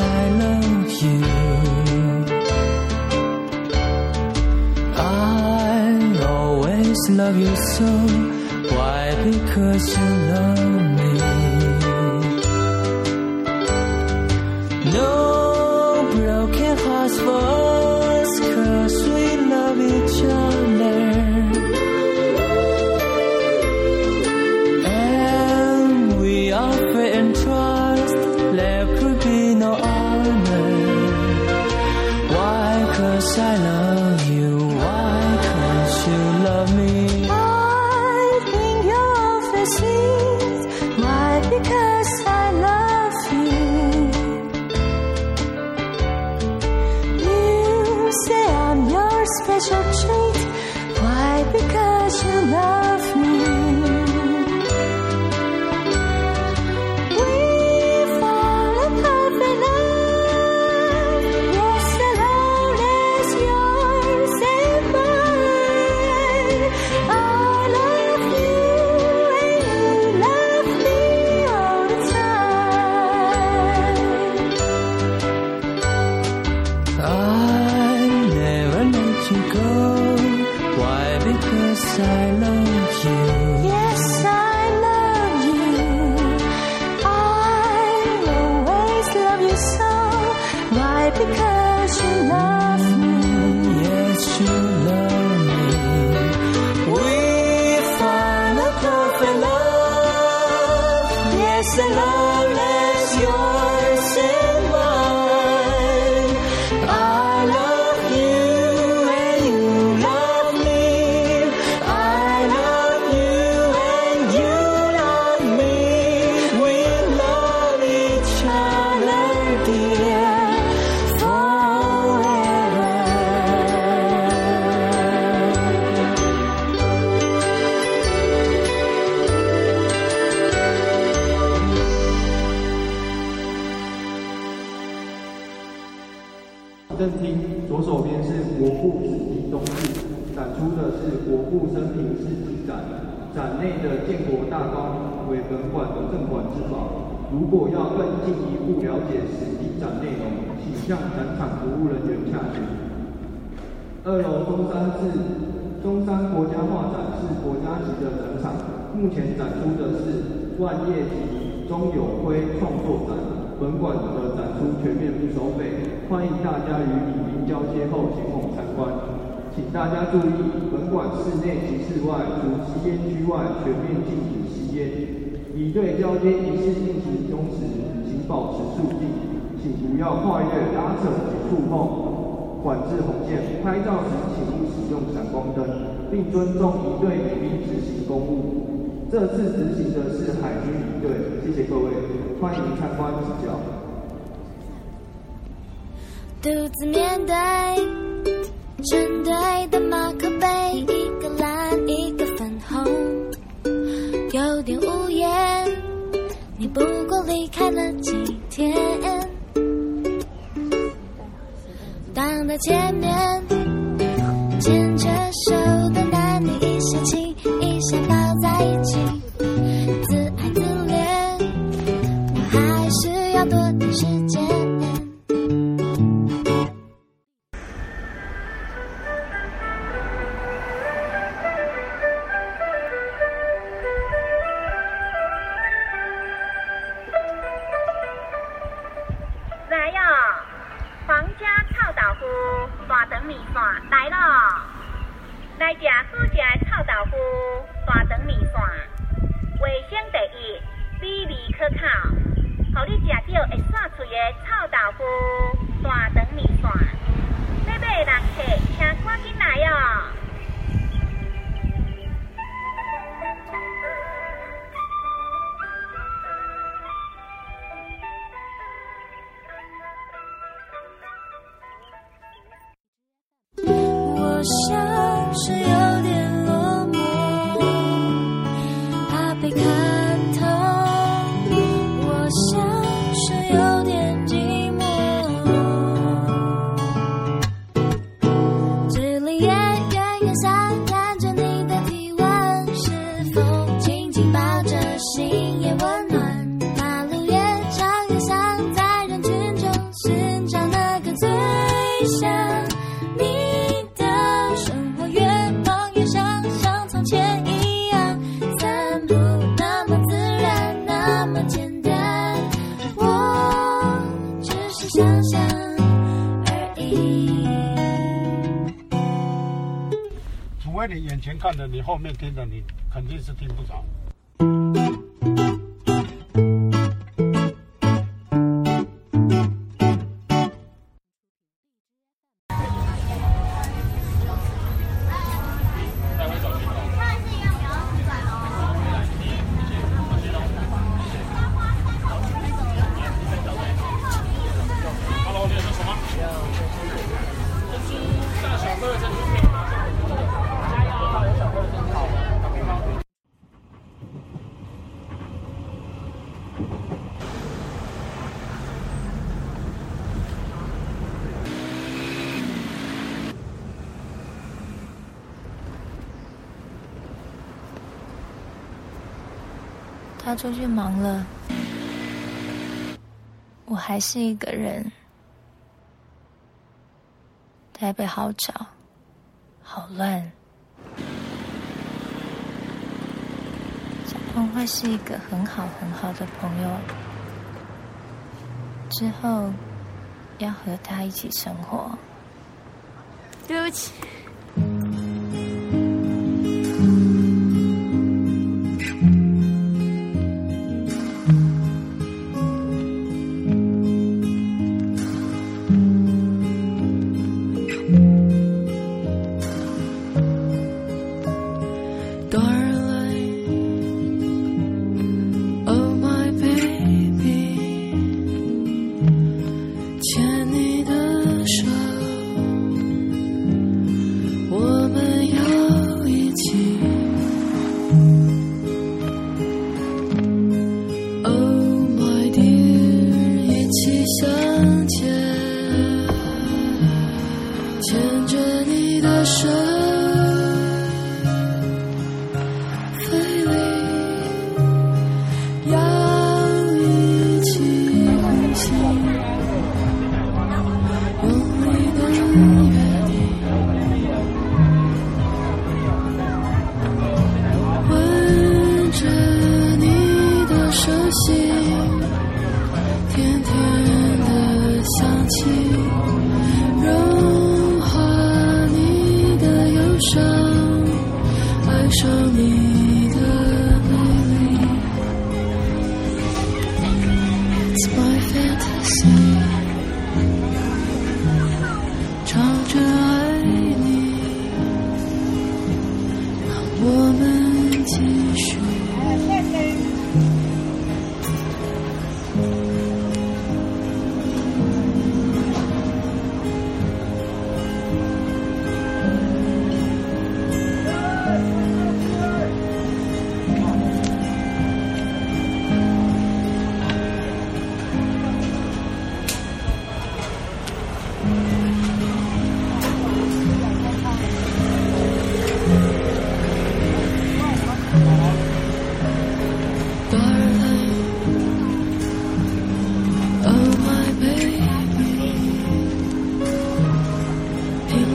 I love you. I always love you so. Why? Because you love me. No I love you, yes, I love you. I always love you so, right? Because you love me, yes, you love me. We're a proper love, yes, the love is yours 出的是国父生平事迹展。展内的建国大纲为本馆的镇馆之宝。如果要更进一步了解史迹展内容，请向展场服务人员洽询。二楼中山市中山国家画展是国家级的展场，目前展出的是万叶集钟有辉创作展。本馆的展出全面不收费，欢迎大家与礼宾交接后前往参观。请大家注意，本馆室内及室外除吸烟区外全面禁止吸烟。以对交接仪式进行中时，请保持肃静，请不要跨越、拉扯及触碰。管制红线，拍照时请勿使用闪光灯，并尊重仪队礼宾执行公务。这次执行的是海军仪队，谢谢各位，欢迎参观指教。独自面对你不过离开了几天，当的见面，腐大肠米线来咯！来吃好吃的臭豆腐大肠米线，卫生第一，美味可口，互你吃到会散喙的臭豆腐大肠米线。想象而已。除非你眼前看着，你后面听着，你肯定是听不着。他出去忙了，我还是一个人。台北好吵，好乱。小鹏会是一个很好很好的朋友，之后要和他一起生活。对不起。dark. Yeah.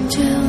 听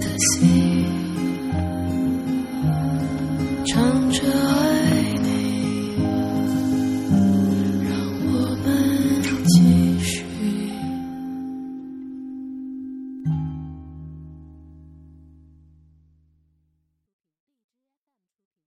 the sea.